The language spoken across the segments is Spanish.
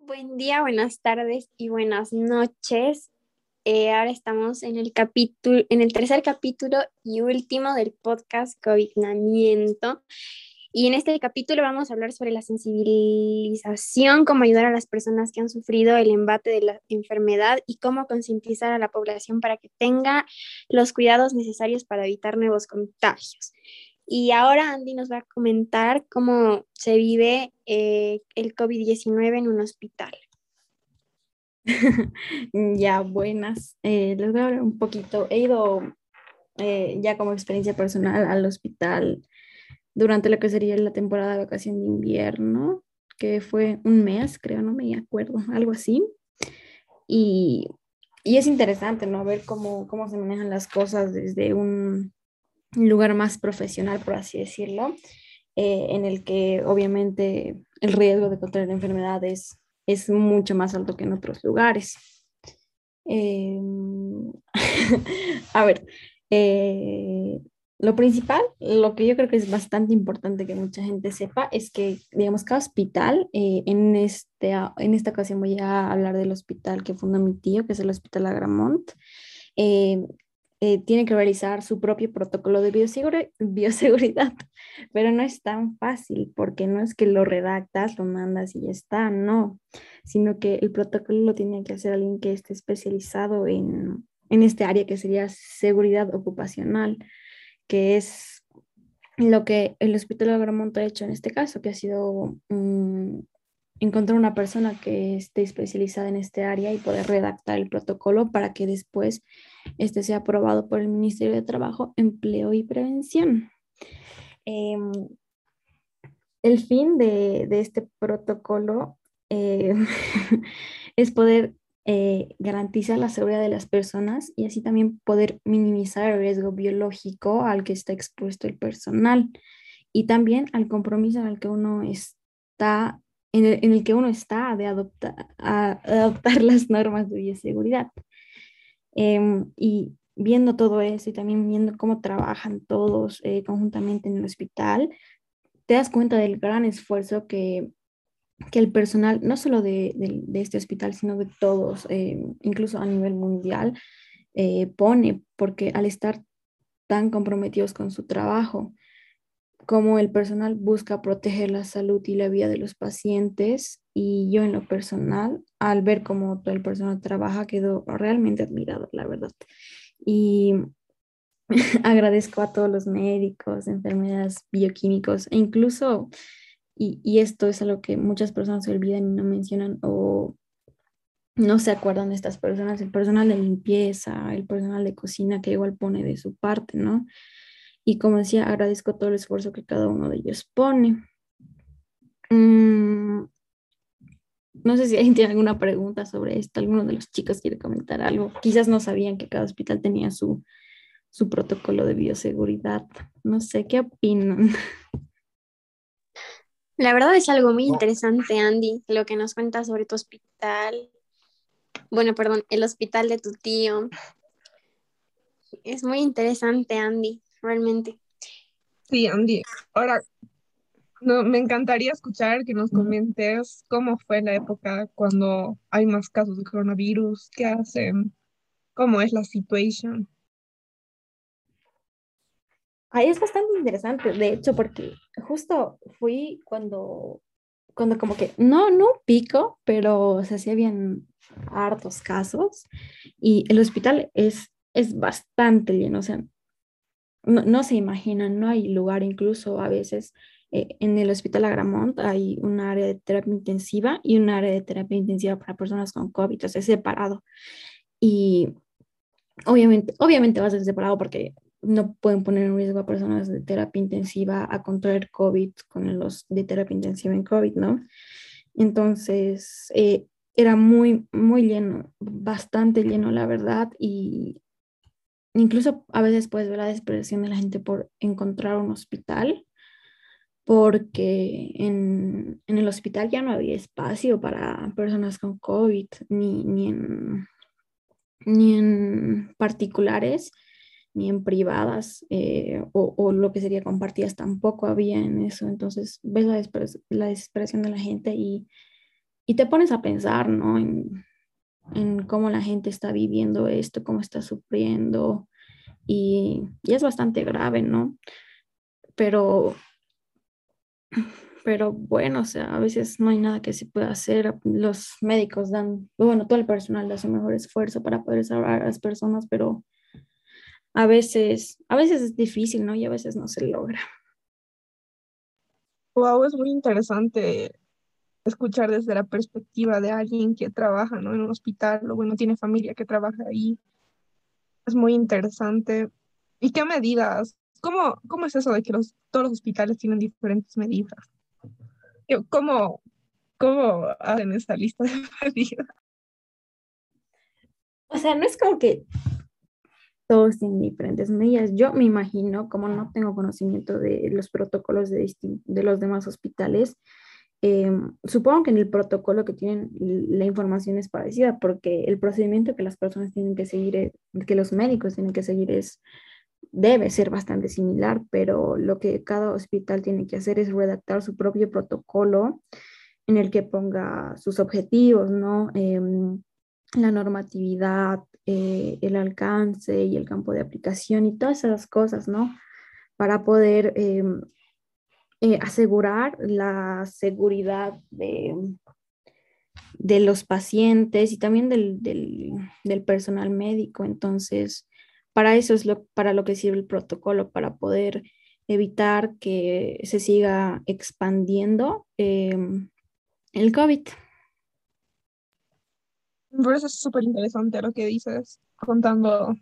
Buen día, buenas tardes y buenas noches. Eh, ahora estamos en el capítulo, en el tercer capítulo y último del podcast Covignamiento. Y en este capítulo vamos a hablar sobre la sensibilización, cómo ayudar a las personas que han sufrido el embate de la enfermedad y cómo concientizar a la población para que tenga los cuidados necesarios para evitar nuevos contagios. Y ahora Andy nos va a comentar cómo se vive eh, el COVID-19 en un hospital. ya, buenas. Eh, les voy a hablar un poquito. He ido eh, ya como experiencia personal al hospital durante lo que sería la temporada de vacación de invierno, que fue un mes, creo, no me acuerdo, algo así. Y, y es interesante, ¿no? Ver cómo, cómo se manejan las cosas desde un lugar más profesional, por así decirlo, eh, en el que obviamente el riesgo de contraer enfermedades es mucho más alto que en otros lugares. Em, a ver, eh, lo principal, lo que yo creo que es bastante importante que mucha gente sepa es que, digamos, cada hospital, eh, en, este, en esta ocasión voy a hablar del hospital que funda mi tío, que es el Hospital Agramont, eh, eh, tiene que realizar su propio protocolo de bioseguridad, pero no es tan fácil porque no es que lo redactas, lo mandas y ya está, no, sino que el protocolo lo tiene que hacer alguien que esté especializado en, en este área que sería seguridad ocupacional que es lo que el Hospital Agramonte ha hecho en este caso, que ha sido mm, encontrar una persona que esté especializada en este área y poder redactar el protocolo para que después este sea aprobado por el Ministerio de Trabajo, Empleo y Prevención. Em, el fin de, este protocolo eh, es poder eh, garantiza la seguridad de las personas y así también poder minimizar el riesgo biológico al que está expuesto el personal y también al compromiso en el que uno está en el, que uno está de adoptar, las normas de bioseguridad. Em, y viendo todo eso y también viendo cómo trabajan todos eh, conjuntamente en el hospital, te das cuenta del gran esfuerzo que que el personal, no solo de, este hospital, sino de todos, eh, incluso a nivel mundial, eh, pone, porque al estar tan comprometidos con su trabajo, como el personal busca proteger la salud y la vida de los pacientes, y yo en lo personal, al ver cómo todo el personal trabaja, quedo realmente admirado, la verdad. Y agradezco a todos los médicos, enfermeras, bioquímicos e incluso y, esto es algo que muchas personas se olvidan y no mencionan o no se acuerdan de estas personas, el personal de limpieza, el personal de cocina que igual pone de su parte, ¿no? Y como decía, agradezco todo el esfuerzo que cada uno de ellos pone. Mm, no sé si alguien tiene alguna pregunta sobre esto, alguno de los chicos quiere comentar algo. Quizás no sabían que cada hospital tenía su, su protocolo de bioseguridad. No sé, ¿qué opinan? La verdad es algo muy interesante, Andy, lo que nos cuentas sobre tu hospital. Bueno, perdón, el hospital de tu tío. Es muy interesante, Andy, realmente. Sí, Andy. Ahora, no, me encantaría escuchar que nos comentes cómo fue la época cuando hay más casos de coronavirus, qué hacen, cómo es la situación. Ahí es bastante interesante, de hecho, porque justo fui cuando, cuando como que, no, no pico, pero o sea, sí hartos casos y el hospital es, es bastante lleno, o sea, no, se imaginan, no hay lugar, incluso a veces eh, en el hospital Agramont hay un área de terapia intensiva y un área de terapia intensiva para personas con COVID, o sea, separado. Y obviamente, obviamente va a ser separado porque no pueden poner en riesgo a personas de terapia intensiva a contraer COVID con los de terapia intensiva en COVID, ¿no? Entonces, eh, era muy, muy lleno, bastante lleno, la verdad, y incluso a veces puedes ver la desesperación de la gente por encontrar un hospital, porque en, en el hospital ya no había espacio para personas con COVID, ni, ni ni en particulares, ni en privadas, eh, o, lo que sería compartidas tampoco había en eso. Entonces ves la, la desesperación de la gente y, y, te pones a pensar, ¿no? En, en, cómo la gente está viviendo esto, cómo está sufriendo, y, y es bastante grave, ¿no? Pero pero bueno, o sea, a veces no hay nada que se pueda hacer. Los médicos dan, bueno, todo el personal su mejor esfuerzo para poder salvar a las personas, pero a veces, a veces es difícil, ¿no? Y a veces no se logra. Wow, es muy interesante escuchar desde la perspectiva de alguien que trabaja, ¿no? En un hospital, o bueno, tiene familia que trabaja ahí. Es muy interesante. ¿Y qué medidas? ¿Cómo, cómo es eso de que los, todos los hospitales tienen diferentes medidas? ¿Cómo, cómo hacen esta lista de medidas? O sea, no es como que todos tienen diferentes medidas. Yo me imagino, como no tengo conocimiento de los protocolos de, los demás hospitales, em, supongo que en el protocolo que tienen la información es parecida, porque el procedimiento que las personas tienen que seguir, que los médicos tienen que seguir es debe ser bastante similar, pero lo que cada hospital tiene que hacer es redactar su propio protocolo en el que ponga sus objetivos, ¿no? Em, la normatividad, eh, el alcance y el campo de aplicación y todas esas cosas, ¿no? Para poder em, eh, asegurar la seguridad de, de, los pacientes y también del, del personal médico. Entonces, para eso es lo, para lo que sirve el protocolo, para poder evitar que se siga expandiendo em, el COVID. Por eso es súper interesante lo que dices, contando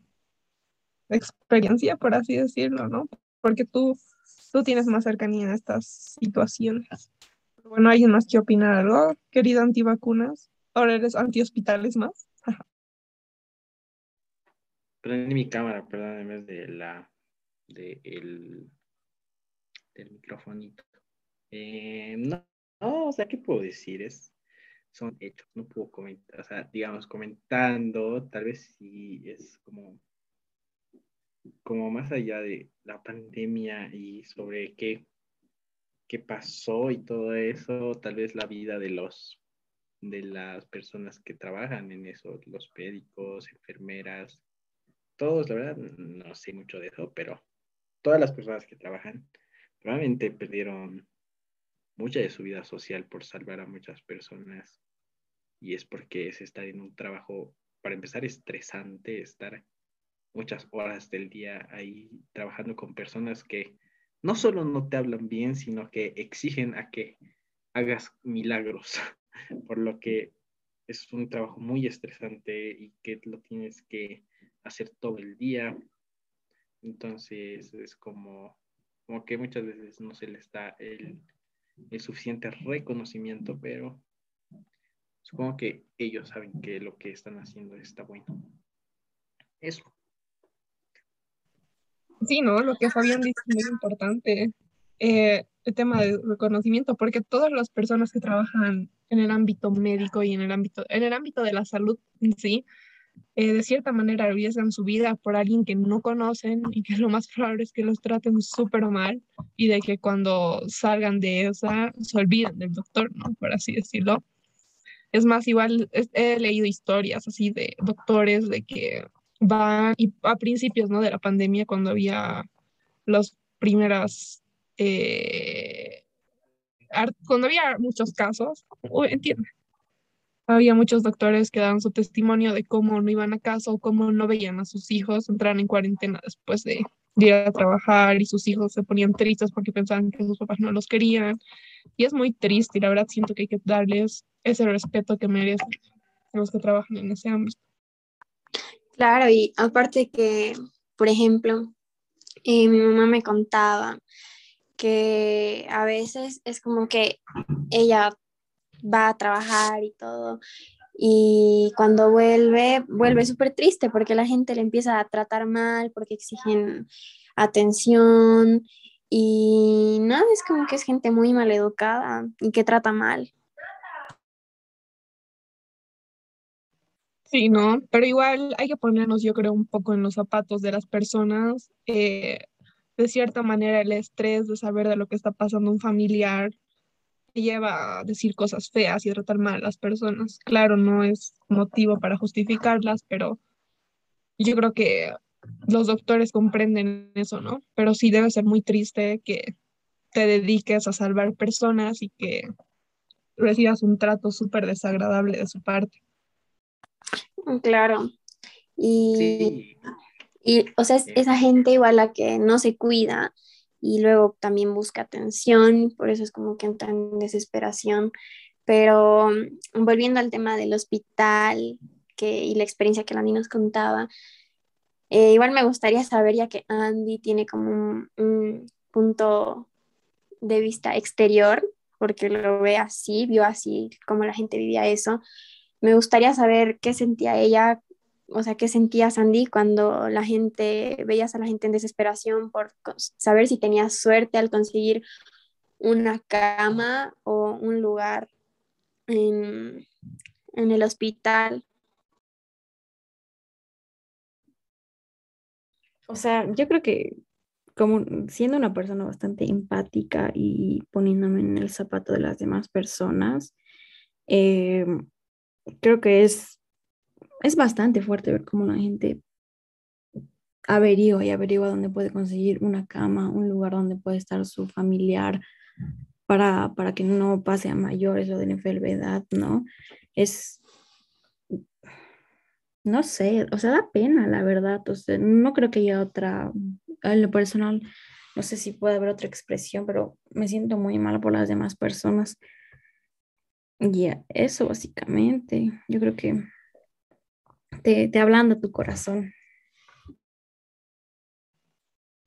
experiencia, por así decirlo, ¿no? Porque tú, tú tienes más cercanía a estas situaciones. Bueno, ¿alguien más que opinar algo, querido antivacunas? Ahora eres antihospitales más. prendí mi cámara, perdón, en vez de la de el, del microfonito. Eh, no, no, o sea, ¿qué puedo decir? Es, son hechos, no puedo comentar, o sea, digamos, comentando, tal vez sí es como, como más allá de la pandemia y sobre qué, qué pasó y todo eso, tal vez la vida de los de las personas que trabajan en eso, los médicos, enfermeras, todos, la verdad, no sé mucho de eso, pero todas las personas que trabajan probablemente perdieron mucha de su vida social por salvar a muchas personas. Y es porque es estar en un trabajo, para empezar, estresante, estar muchas horas del día ahí trabajando con personas que no solo no te hablan bien, sino que exigen a que hagas milagros, por lo que es un trabajo muy estresante y que lo tienes que hacer todo el día. Entonces es como, como que muchas veces no se les da el, el suficiente reconocimiento, pero supongo que ellos saben que lo que están haciendo está bueno. Eso. Sí, ¿no? Lo que Fabián dice es muy importante. Eh, el tema de reconocimiento, porque todas las personas que trabajan en el ámbito médico y en el ámbito, en el ámbito de la salud en sí, eh, de cierta manera arriesgan su vida por alguien que no conocen y que lo más probable es que los traten súper mal y de que cuando salgan de esa se olviden del doctor, ¿no? Por así decirlo. Es más, igual he leído historias así de doctores de que van, y a principios, ¿no? De la pandemia, cuando había los primeras, eh, cuando había muchos casos, entiende, había muchos doctores que daban su testimonio de cómo no iban a casa o cómo no veían a sus hijos entrar en cuarentena después de, ir a trabajar y sus hijos se ponían tristes porque pensaban que sus papás no los querían. Y es muy triste y la verdad siento que hay que darles ese respeto que merecen los que trabajan en ese ámbito. Claro, y aparte que, por ejemplo, eh, mi mamá me contaba que a veces es como que ella va a trabajar y todo. Y cuando vuelve, vuelve súper triste porque la gente le empieza a tratar mal, porque exigen atención y nada, es como que es gente muy mal educada y que trata mal. Sí, ¿no? Pero igual hay que ponernos, yo creo, un poco en los zapatos de las personas. Eh, de cierta manera, el estrés de saber de lo que está pasando un familiar lleva a decir cosas feas y a tratar mal a las personas. Claro, no es motivo para justificarlas, pero yo creo que los doctores comprenden eso, ¿no? Pero sí debe ser muy triste que te dediques a salvar personas y que recibas un trato súper desagradable de su parte. Claro. Y, y o sea, es esa gente igual la que no se cuida y luego también busca atención, por eso es como que entra en desesperación. Pero mm, volviendo al tema del hospital que, y la experiencia que Andy nos contaba, eh, igual me gustaría saber, ya que Andy tiene como un, un punto de vista exterior, porque lo ve así, vio así como la gente vivía eso, me gustaría saber qué sentía ella, o sea, qué sentía Sandy cuando la gente, veías a la gente en desesperación por saber si tenía suerte al conseguir una cama o un lugar en, en el hospital. O sea, yo creo que como siendo una persona bastante empática y poniéndome en el zapato de las demás personas, eh, creo que es, es bastante fuerte ver cómo la gente averigua y averigua dónde puede conseguir una cama, un lugar donde puede estar su familiar para, para que no pase a mayores o de enfermedad, ¿no? Es, no sé, o sea, da pena, la verdad. O sea, no creo que haya otra, en lo personal, no sé si puede haber otra expresión, pero me siento muy mal por las demás personas ya, eso básicamente. Yo creo que te, te ablanda tu corazón.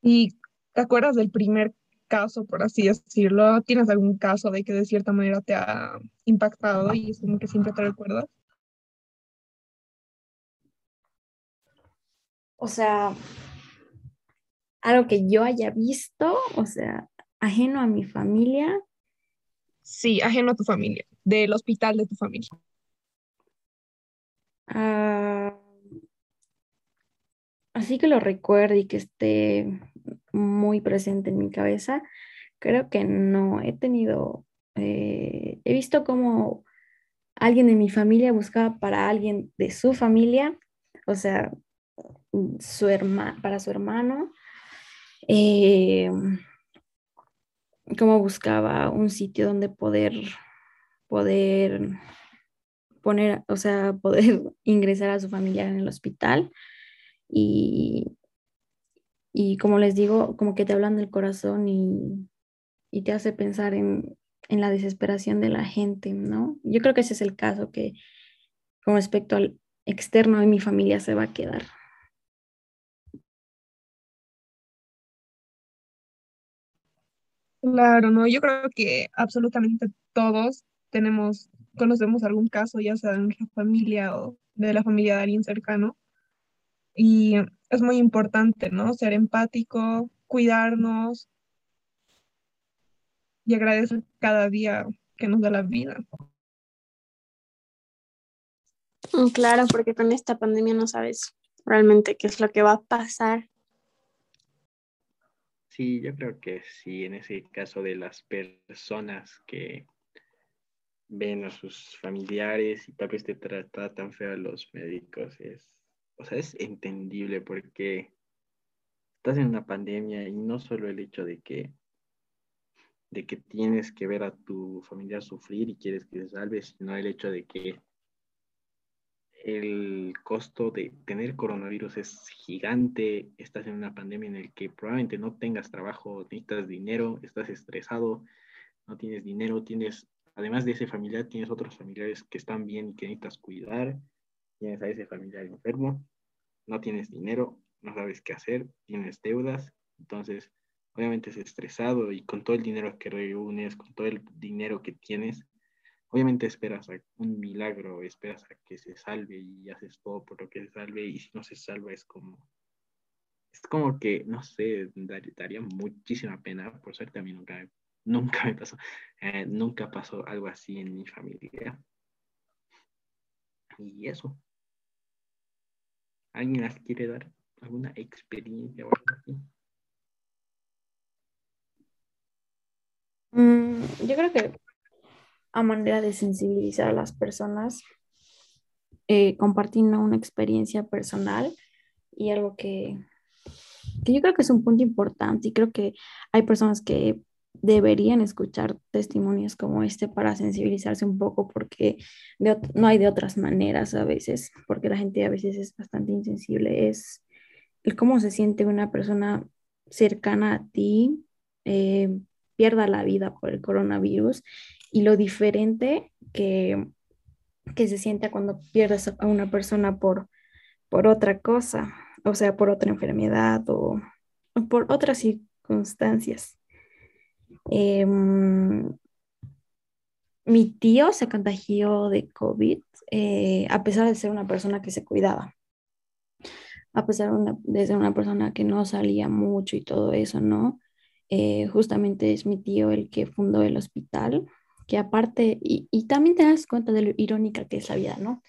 ¿Y te acuerdas del primer caso, por así decirlo? ¿Tienes algún caso de que de cierta manera te ha impactado y es como que siempre te recuerdas? O sea, algo que yo haya visto, o sea, ajeno a mi familia. Sí, ajeno a tu familia del hospital de tu familia? Ah, así que lo recuerde y que esté muy presente en mi cabeza, creo que no. He tenido, eh, he visto como alguien de mi familia buscaba para alguien de su familia, o sea, su para su hermano, eh, como buscaba un sitio donde poder poder poner, o sea, poder ingresar a su familiar en el hospital y, y como les digo, como que te hablan del corazón y, y te hace pensar en, en, la desesperación de la gente, ¿no? Yo creo que ese es el caso que con respecto al externo de mi familia se va a quedar. Claro, no, yo creo que absolutamente todos tenemos, conocemos algún caso, ya sea de nuestra familia o de la familia de alguien cercano. Y es muy importante, ¿no? Ser empático, cuidarnos y agradecer cada día que nos da la vida. Mm, claro, porque con esta pandemia no sabes realmente qué es lo que va a pasar. Sí, yo creo que sí, en ese caso de las personas que ven a sus familiares y tal vez te tratan feo a los médicos. Es, o sea, es entendible porque estás en una pandemia y no solo el hecho de que de que tienes que ver a tu familiar sufrir y quieres que se salve, sino el hecho de que el costo de tener coronavirus es gigante, estás en una pandemia en la que probablemente no tengas trabajo, necesitas dinero, estás estresado, no tienes dinero, tienes además de ese familiar, tienes otros familiares que están bien y que necesitas cuidar, tienes a ese familiar enfermo, no tienes dinero, no sabes qué hacer, tienes deudas, entonces obviamente es estresado y con todo el dinero que reúnes, con todo el dinero que tienes, obviamente esperas a un milagro, esperas a que se salve y haces todo por lo que se salve. Y si no se salva es como, es como que, no sé, daría muchísima pena, por suerte a mí nunca nunca me pasó, eh, nunca pasó algo así en mi familia. Y eso. ¿Alguien las quiere dar? ¿Alguna experiencia o algo así? Mm, yo creo que a manera de sensibilizar a las personas, eh, compartiendo una experiencia personal y algo que, que yo creo que es un punto importante y creo que hay personas que deberían escuchar testimonios como este para sensibilizarse un poco porque no hay de otras maneras a veces, porque la gente a veces es bastante insensible, es el cómo se siente una persona cercana a ti, eh, pierda la vida por el coronavirus y lo diferente que, que se siente cuando pierdes a una persona por, por otra cosa, o sea, por otra enfermedad o, por otras circunstancias. Em, mi tío se contagió de COVID eh, a pesar de ser una persona que se cuidaba, a pesar de ser una persona que no salía mucho y todo eso, ¿no? Eh, justamente es mi tío el que fundó el hospital, que aparte, y, también te das cuenta de lo irónica que es la vida, ¿no?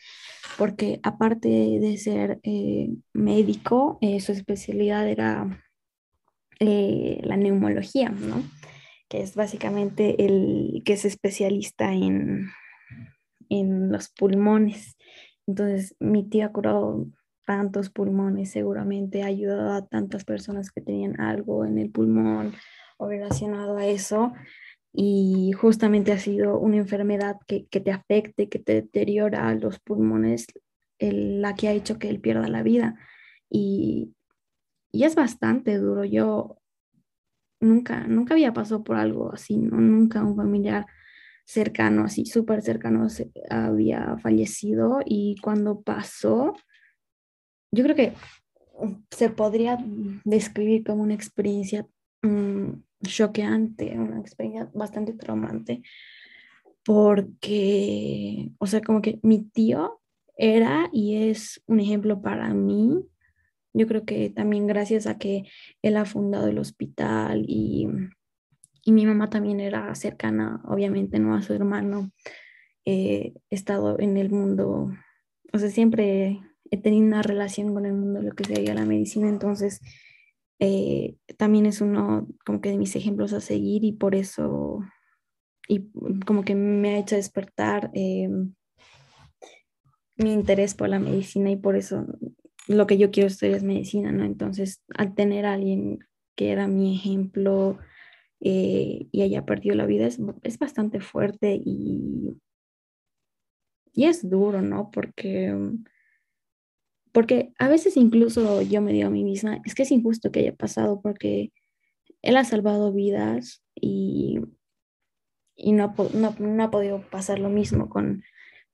Porque aparte de ser eh, médico, su especialidad era la neumología, ¿no? Que es básicamente el que es especialista en, en los pulmones. Entonces, mi tío ha curado tantos pulmones, seguramente ha ayudado a tantas personas que tenían algo en el pulmón o relacionado a eso. Y justamente ha sido una enfermedad que, que te afecte, que te deteriora los pulmones, la que ha hecho que él pierda la vida. Y, y es bastante duro. Yo nunca, nunca había pasado por algo así, ¿no? Nunca un familiar cercano, así súper cercano, había fallecido y cuando pasó, yo creo que se podría describir como una experiencia mm, choqueante, una experiencia bastante traumante, porque, o sea, como que mi tío era y es un ejemplo para mí. Yo creo que también gracias a que él ha fundado el hospital y, y mi mamá también era cercana, obviamente, ¿no? A su hermano. he estado en el mundo, o sea, siempre he tenido una relación con el mundo, lo que sería la medicina, entonces eh, también es uno como que de mis ejemplos a seguir y por eso, y como que me ha hecho despertar eh, mi interés por la medicina y por eso lo que yo quiero estudiar es medicina, ¿no? Entonces, al tener a alguien que era mi ejemplo eh, y haya perdido la vida, es, es bastante fuerte y, y es duro, ¿no? Porque porque a veces incluso yo me digo a mí misma, es que es injusto que haya pasado porque él ha salvado vidas y, y no, no, ha podido pasar lo mismo con,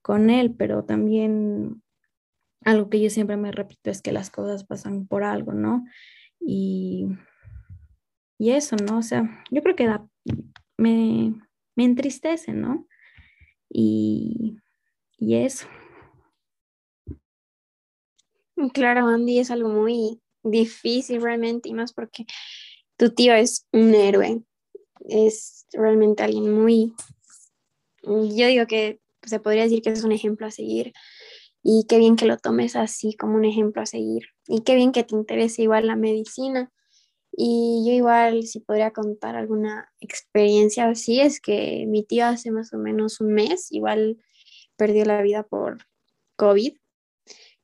con él, pero también algo que yo siempre me repito es que las cosas pasan por algo, ¿no? Y, y eso, ¿no? O sea, yo creo que me, me entristece, ¿no? Y, y eso. Claro, Andy, es algo muy difícil realmente y más porque tu tío es un héroe, es realmente alguien muy, yo digo que se podría decir que es un ejemplo a seguir y qué bien que lo tomes así como un ejemplo a seguir y qué bien que te interese igual la medicina. Y yo igual si podría contar alguna experiencia así es que mi tío hace más o menos un mes igual perdió la vida por COVID.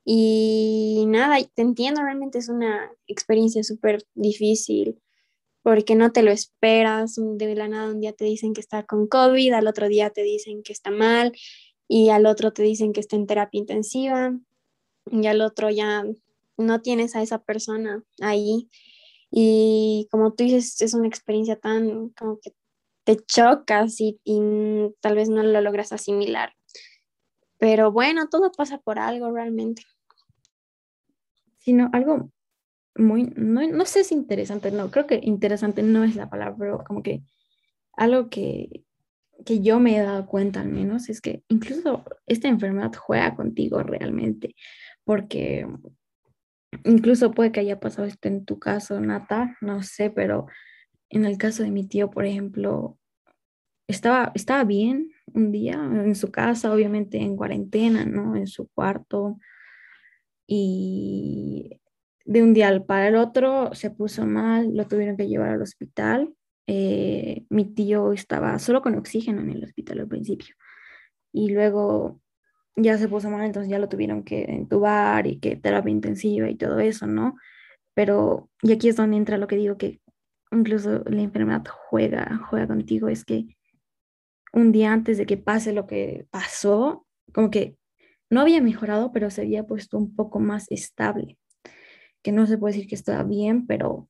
Y nada, te entiendo, realmente es una experiencia súper difícil porque no te lo esperas, de la nada un día te dicen que está con COVID, al otro día te dicen que está mal y al otro te dicen que está en terapia intensiva y al otro ya no tienes a esa persona ahí. Y como tú dices, es una experiencia tan como que te chocas y, y tal vez no lo logras asimilar. Pero bueno, todo pasa por algo realmente sino algo muy, no, no sé si interesante, no, creo que interesante no es la palabra, pero como que algo que, que yo me he dado cuenta al menos es que incluso esta enfermedad juega contigo realmente, porque incluso puede que haya pasado esto en tu caso, Nata, no sé, pero en el caso de mi tío, por ejemplo, estaba, estaba bien un día en su casa, obviamente en cuarentena, ¿no? En su cuarto, y de un día para el otro se puso mal, lo tuvieron que llevar al hospital. Eh, mi tío estaba solo con oxígeno en el hospital al principio y luego ya se puso mal, entonces ya lo tuvieron que entubar y que terapia intensiva y todo eso, ¿no? Pero, y aquí es donde entra lo que digo que incluso la enfermedad juega, juega contigo, es que un día antes de que pase lo que pasó, como que no había mejorado, pero se había puesto un poco más estable, que no se puede decir que estaba bien, pero,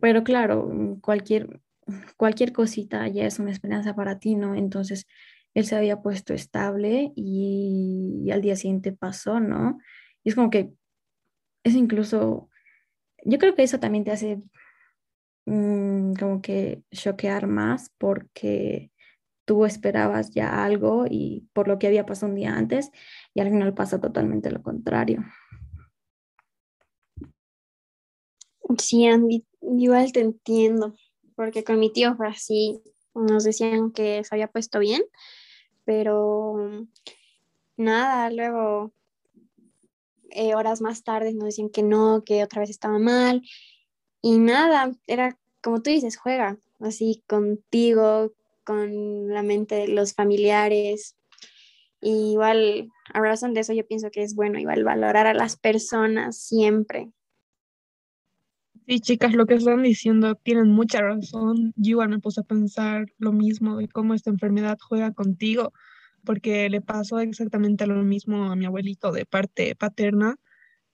pero claro, cualquier, cualquier cosita ya es una esperanza para ti, ¿no? Entonces, él se había puesto estable y, al día siguiente pasó, ¿no? Y es como que es incluso, yo creo que eso también te hace mm, como que choquear más porque tú esperabas ya algo y por lo que había pasado un día antes y al final pasa totalmente lo contrario. Sí, Andy, igual te entiendo, porque con mi tío fue así, nos decían que se había puesto bien, pero nada, luego eh, horas más tarde nos decían que no, que otra vez estaba mal y nada, era como tú dices, juega así contigo, con la mente de los familiares. Y igual, a razón de eso, yo pienso que es bueno igual valorar a las personas siempre. Sí, chicas, lo que están diciendo tienen mucha razón. Yo igual me puse a pensar lo mismo de cómo esta enfermedad juega contigo, porque le pasó exactamente lo mismo a mi abuelito de parte paterna.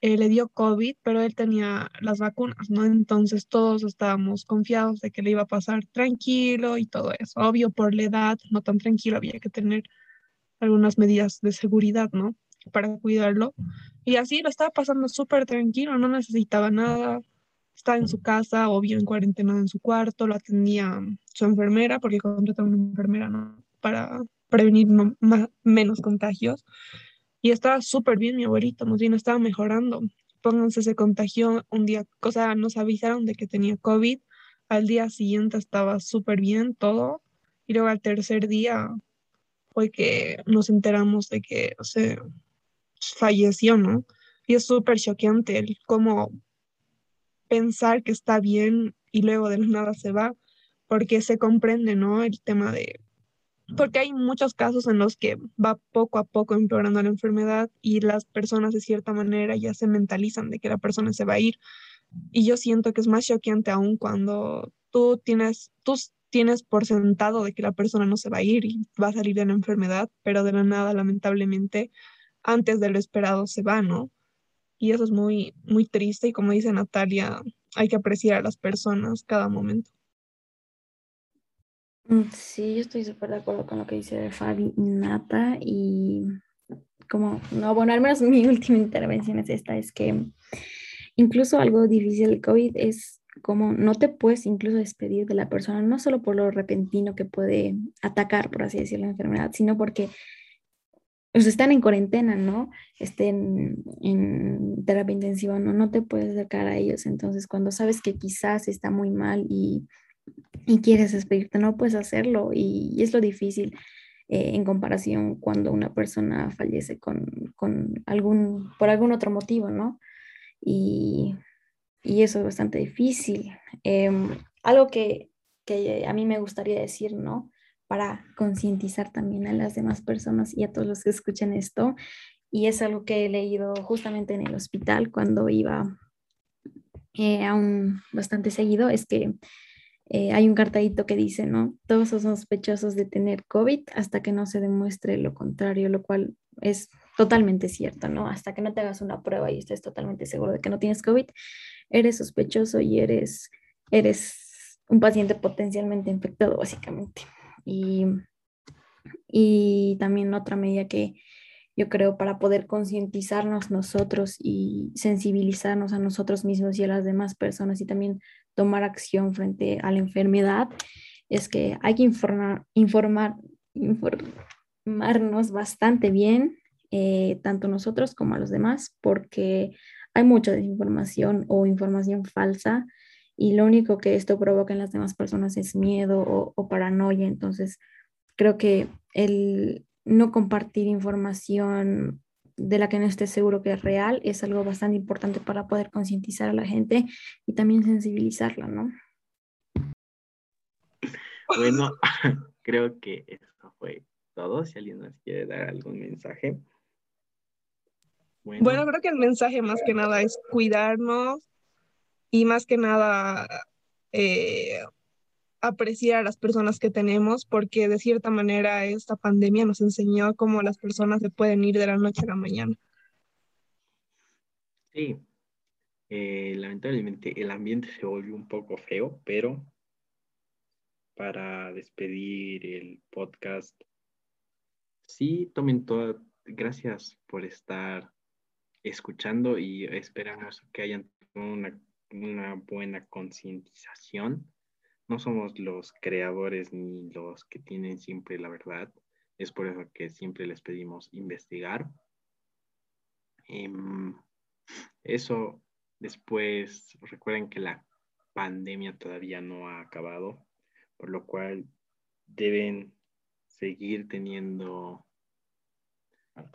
Eh, le dio COVID, pero él tenía las vacunas, ¿no? Entonces todos estábamos confiados de que le iba a pasar tranquilo y todo eso. Obvio, por la edad, no tan tranquilo, había que tener algunas medidas de seguridad, ¿no? Para cuidarlo. Y así lo estaba pasando súper tranquilo, no necesitaba nada. Estaba en su casa, obvio, en cuarentena en su cuarto, lo atendía su enfermera, porque contrató una enfermera, ¿no? Para prevenir menos contagios. Y estaba súper bien mi abuelito, más bien estaba mejorando. Pónganse, se contagió un día, o sea, nos avisaron de que tenía COVID. Al día siguiente estaba súper bien todo. Y luego al tercer día fue que nos enteramos de que, o sea, falleció, ¿no? Y es súper choqueante el cómo pensar que está bien y luego de nada se va, porque se comprende, ¿no? El tema de porque hay muchos casos en los que va poco a poco empeorando la enfermedad y las personas de cierta manera ya se mentalizan de que la persona se va a ir. Y yo siento que es más choqueante aún cuando tú tienes, tú tienes por sentado de que la persona no se va a ir y va a salir de la enfermedad, pero de la nada, lamentablemente, antes de lo esperado se va, ¿no? Y eso es muy, muy triste y como dice Natalia, hay que apreciar a las personas cada momento. Mm, sí, yo estoy súper de acuerdo con lo que dice Fabi Nata y como, no, bueno, al menos mi última intervención es esta, es que incluso algo difícil del COVID es como no te puedes incluso despedir de la persona, no solo por lo repentino que puede atacar, por así decirlo, la enfermedad, sino porque pues, están en cuarentena, ¿no? Estén en terapia intensiva, ¿no? No te puedes acercar a ellos. Entonces, cuando sabes que quizás está muy mal y y quieres despedirte, no puedes hacerlo y, es lo difícil eh, en comparación cuando una persona fallece con, algún, por algún otro motivo, ¿no? Y, eso es bastante difícil. Em, algo que, que a mí me gustaría decir, ¿no? Para concientizar también a las demás personas y a todos los que escuchen esto, y es algo que he leído justamente en el hospital cuando iba eh, aún bastante seguido, es que eh, hay un cartadito que dice, ¿no? Todos son sospechosos de tener COVID hasta que no se demuestre lo contrario, lo cual es totalmente cierto, ¿no? Hasta que no te hagas una prueba y estés totalmente seguro de que no tienes COVID, eres sospechoso y eres, eres un paciente potencialmente infectado, básicamente. Y, y también otra medida que yo creo, para poder concientizarnos nosotros y sensibilizarnos a nosotros mismos y a las demás personas y también tomar acción frente a la enfermedad, es que hay que informar, informar informarnos bastante bien, eh, tanto nosotros como a los demás, porque hay mucha desinformación o información falsa y lo único que esto provoca en las demás personas es miedo o, o paranoia. Entonces, creo que el, no compartir información de la que no esté seguro que es real, es algo bastante importante para poder concientizar a la gente y también sensibilizarla, ¿no? Bueno, creo que eso fue todo. Si alguien nos quiere dar algún mensaje. Bueno, creo que el mensaje más que nada es cuidarnos y más que nada eh, apreciar a las personas que tenemos, porque de cierta manera esta pandemia nos enseñó cómo las personas se pueden ir de la noche a la mañana. Sí, eh, lamentablemente el ambiente se volvió un poco feo, pero para despedir el podcast, sí, tomen todas, gracias por estar escuchando y esperamos que hayan una, una buena concientización no somos los creadores ni los que tienen siempre la verdad. Es por eso que siempre les pedimos investigar. Em, eso después, recuerden que la pandemia todavía no ha acabado, por lo cual deben seguir teniendo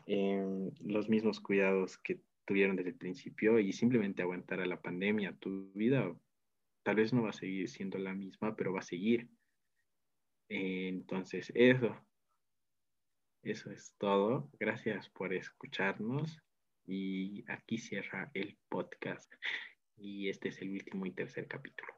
em, los mismos cuidados que tuvieron desde el principio y simplemente aguantar a la pandemia. Tu vida tal vez no va a seguir siendo la misma, pero va a seguir. entonces, eso. Eso es todo. Gracias por escucharnos. Y aquí cierra el podcast. Y este es el último y tercer capítulo.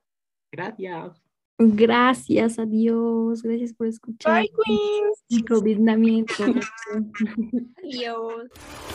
Gracias. Gracias, adiós. Gracias por escuchar. Bye, Queens. COVID Adiós.